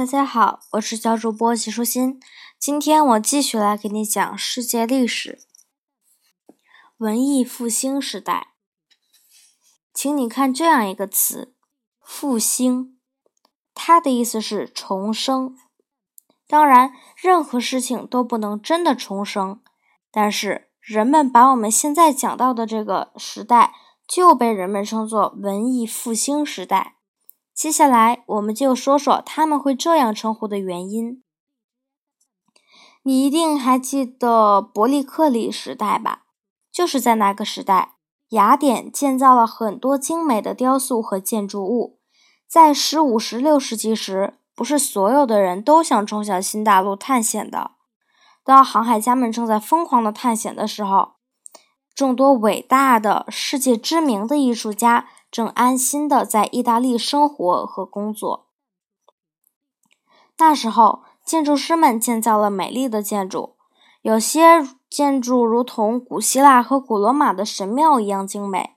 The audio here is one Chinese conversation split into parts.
大家好，我是小主播齐舒心。今天我继续来给你讲世界历史——文艺复兴时代。请你看这样一个词“复兴”，它的意思是重生。当然，任何事情都不能真的重生，但是人们把我们现在讲到的这个时代，就被人们称作文艺复兴时代。接下来，我们就说说他们会这样称呼的原因。你一定还记得伯利克里时代吧？就是在那个时代，雅典建造了很多精美的雕塑和建筑物。在十五、十六世纪时，不是所有的人都想冲向新大陆探险的。当航海家们正在疯狂的探险的时候，众多伟大的、世界知名的艺术家。正安心的在意大利生活和工作。那时候，建筑师们建造了美丽的建筑，有些建筑如同古希腊和古罗马的神庙一样精美。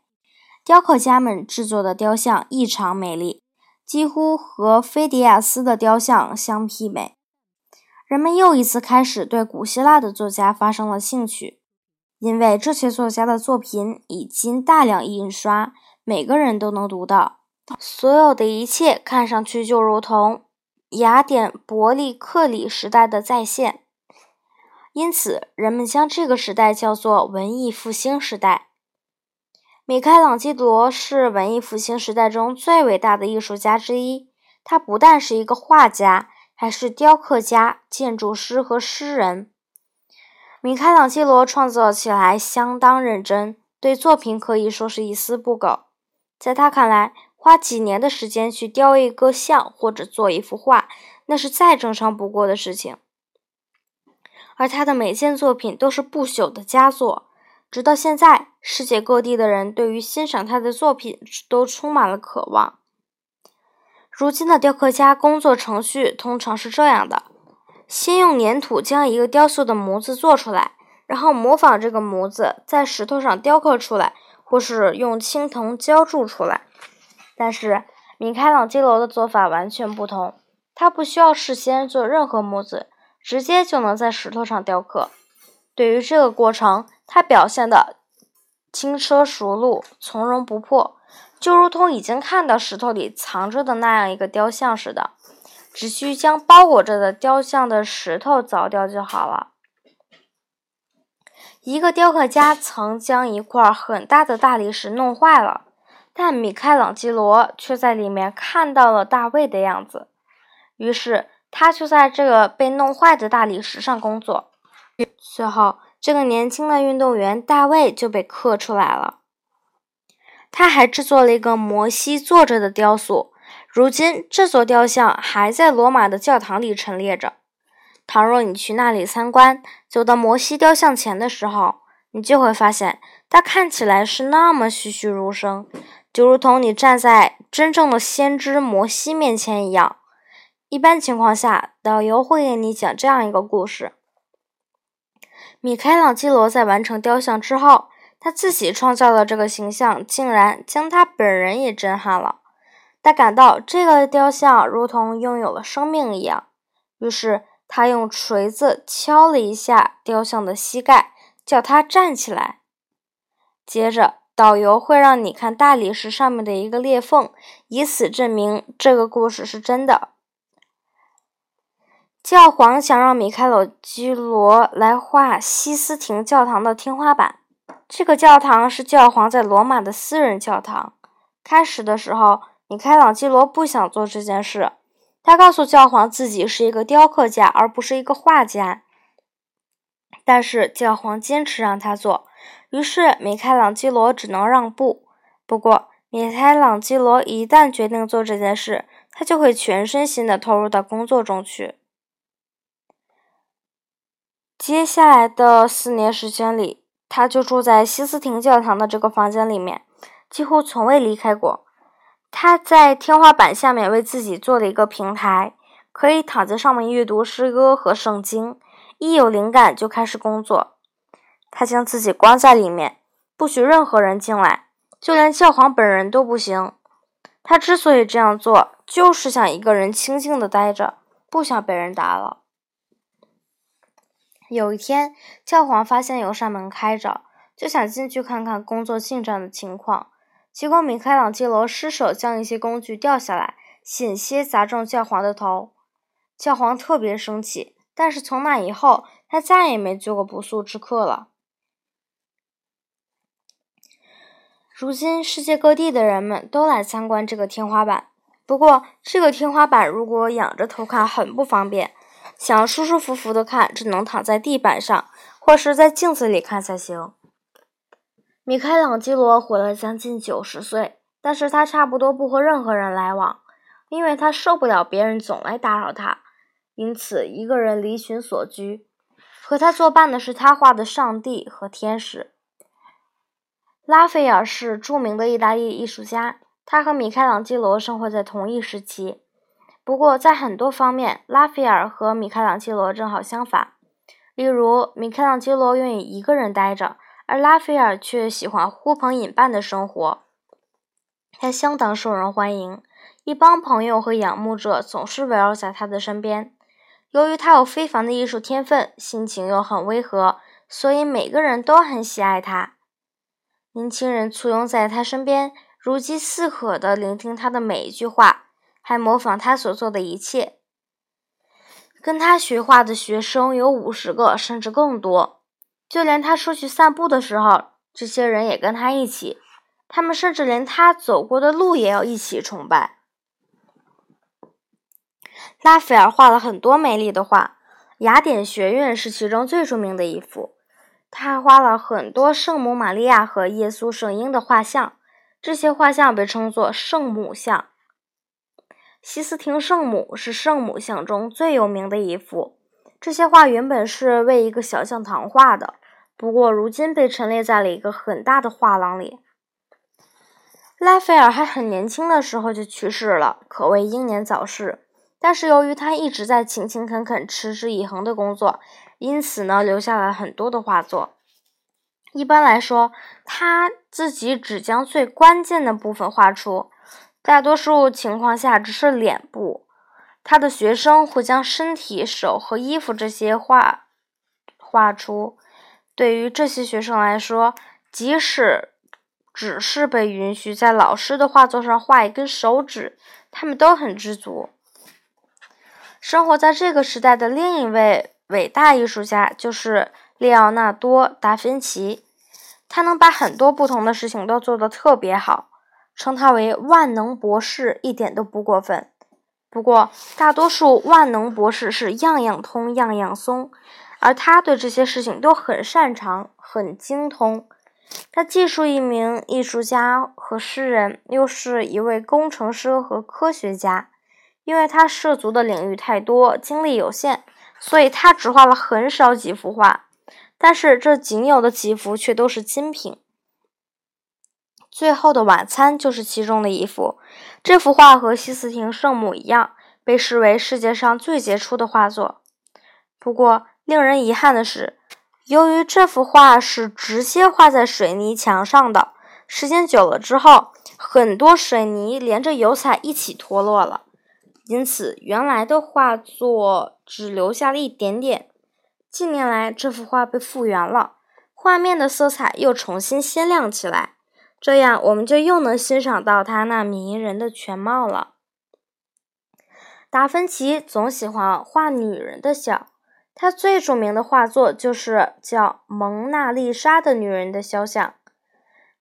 雕刻家们制作的雕像异常美丽，几乎和菲迪亚斯的雕像相媲美。人们又一次开始对古希腊的作家发生了兴趣，因为这些作家的作品已经大量印刷。每个人都能读到，所有的一切看上去就如同雅典伯利克里时代的再现，因此人们将这个时代叫做文艺复兴时代。米开朗基罗是文艺复兴时代中最伟大的艺术家之一，他不但是一个画家，还是雕刻家、建筑师和诗人。米开朗基罗创作起来相当认真，对作品可以说是一丝不苟。在他看来，花几年的时间去雕一个像或者做一幅画，那是再正常不过的事情。而他的每件作品都是不朽的佳作，直到现在，世界各地的人对于欣赏他的作品都充满了渴望。如今的雕刻家工作程序通常是这样的：先用粘土将一个雕塑的模子做出来，然后模仿这个模子在石头上雕刻出来。或是用青铜浇铸出来，但是米开朗基罗的做法完全不同。他不需要事先做任何模子，直接就能在石头上雕刻。对于这个过程，他表现的轻车熟路、从容不迫，就如同已经看到石头里藏着的那样一个雕像似的，只需将包裹着的雕像的石头凿掉就好了。一个雕刻家曾将一块很大的大理石弄坏了，但米开朗基罗却在里面看到了大卫的样子。于是他就在这个被弄坏的大理石上工作。最后，这个年轻的运动员大卫就被刻出来了。他还制作了一个摩西坐着的雕塑，如今这座雕像还在罗马的教堂里陈列着。倘若你去那里参观，走到摩西雕像前的时候，你就会发现，它看起来是那么栩栩如生，就如同你站在真正的先知摩西面前一样。一般情况下，导游会给你讲这样一个故事：米开朗基罗在完成雕像之后，他自己创造的这个形象，竟然将他本人也震撼了。他感到这个雕像如同拥有了生命一样，于是。他用锤子敲了一下雕像的膝盖，叫他站起来。接着，导游会让你看大理石上面的一个裂缝，以此证明这个故事是真的。教皇想让米开朗基罗来画西斯廷教堂的天花板。这个教堂是教皇在罗马的私人教堂。开始的时候，米开朗基罗不想做这件事。他告诉教皇自己是一个雕刻家，而不是一个画家。但是教皇坚持让他做，于是米开朗基罗只能让步。不过，米开朗基罗一旦决定做这件事，他就会全身心的投入到工作中去。接下来的四年时间里，他就住在西斯廷教堂的这个房间里面，几乎从未离开过。他在天花板下面为自己做了一个平台，可以躺在上面阅读诗歌和圣经。一有灵感就开始工作。他将自己关在里面，不许任何人进来，就连教皇本人都不行。他之所以这样做，就是想一个人清静的待着，不想被人打扰。有一天，教皇发现有扇门开着，就想进去看看工作进展的情况。结果，米开朗基罗失手将一些工具掉下来，险些砸中教皇的头。教皇特别生气，但是从那以后，他再也没做过不速之客了。如今，世界各地的人们都来参观这个天花板。不过，这个天花板如果仰着头看很不方便，想要舒舒服服的看，只能躺在地板上，或是在镜子里看才行。米开朗基罗活了将近九十岁，但是他差不多不和任何人来往，因为他受不了别人总来打扰他，因此一个人离群所居。和他作伴的是他画的上帝和天使。拉斐尔是著名的意大利艺术家，他和米开朗基罗生活在同一时期。不过，在很多方面，拉斐尔和米开朗基罗正好相反。例如，米开朗基罗愿意一个人待着，而拉斐尔却喜欢呼朋引伴的生活。他相当受人欢迎，一帮朋友和仰慕者总是围绕在他的身边。由于他有非凡的艺术天分，心情又很温和，所以每个人都很喜爱他。年轻人簇拥在他身边，如饥似渴地聆听他的每一句话，还模仿他所做的一切。跟他学画的学生有五十个，甚至更多。就连他出去散步的时候，这些人也跟他一起。他们甚至连他走过的路也要一起崇拜。拉斐尔画了很多美丽的画，雅典学院是其中最著名的一幅。他还画了很多圣母玛利亚和耶稣圣婴的画像，这些画像被称作圣母像。西斯廷圣母是圣母像中最有名的一幅。这些画原本是为一个小教堂画的，不过如今被陈列在了一个很大的画廊里。拉斐尔还很年轻的时候就去世了，可谓英年早逝。但是由于他一直在勤勤恳恳、持之以恒的工作。因此呢，留下了很多的画作。一般来说，他自己只将最关键的部分画出，大多数情况下只是脸部。他的学生会将身体、手和衣服这些画画出。对于这些学生来说，即使只是被允许在老师的画作上画一根手指，他们都很知足。生活在这个时代的另一位。伟大艺术家就是列奥纳多·达芬奇，他能把很多不同的事情都做得特别好，称他为万能博士一点都不过分。不过，大多数万能博士是样样通，样样松，而他对这些事情都很擅长，很精通。他既是一名艺术家和诗人，又是一位工程师和科学家，因为他涉足的领域太多，精力有限。所以他只画了很少几幅画，但是这仅有的几幅却都是精品。《最后的晚餐》就是其中的一幅。这幅画和西斯廷圣母一样，被视为世界上最杰出的画作。不过，令人遗憾的是，由于这幅画是直接画在水泥墙上的，时间久了之后，很多水泥连着油彩一起脱落了。因此，原来的画作只留下了一点点。近年来，这幅画被复原了，画面的色彩又重新鲜亮起来，这样我们就又能欣赏到他那迷人的全貌了。达芬奇总喜欢画女人的笑，他最著名的画作就是叫《蒙娜丽莎》的女人的肖像。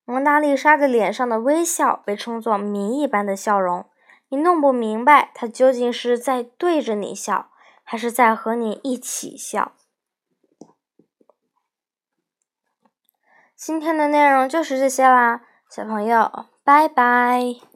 蒙娜丽莎的脸上的微笑被称作谜一般的笑容。你弄不明白，她究竟是在对着你笑，还是在和你一起笑。今天的内容就是这些啦，小朋友，拜拜。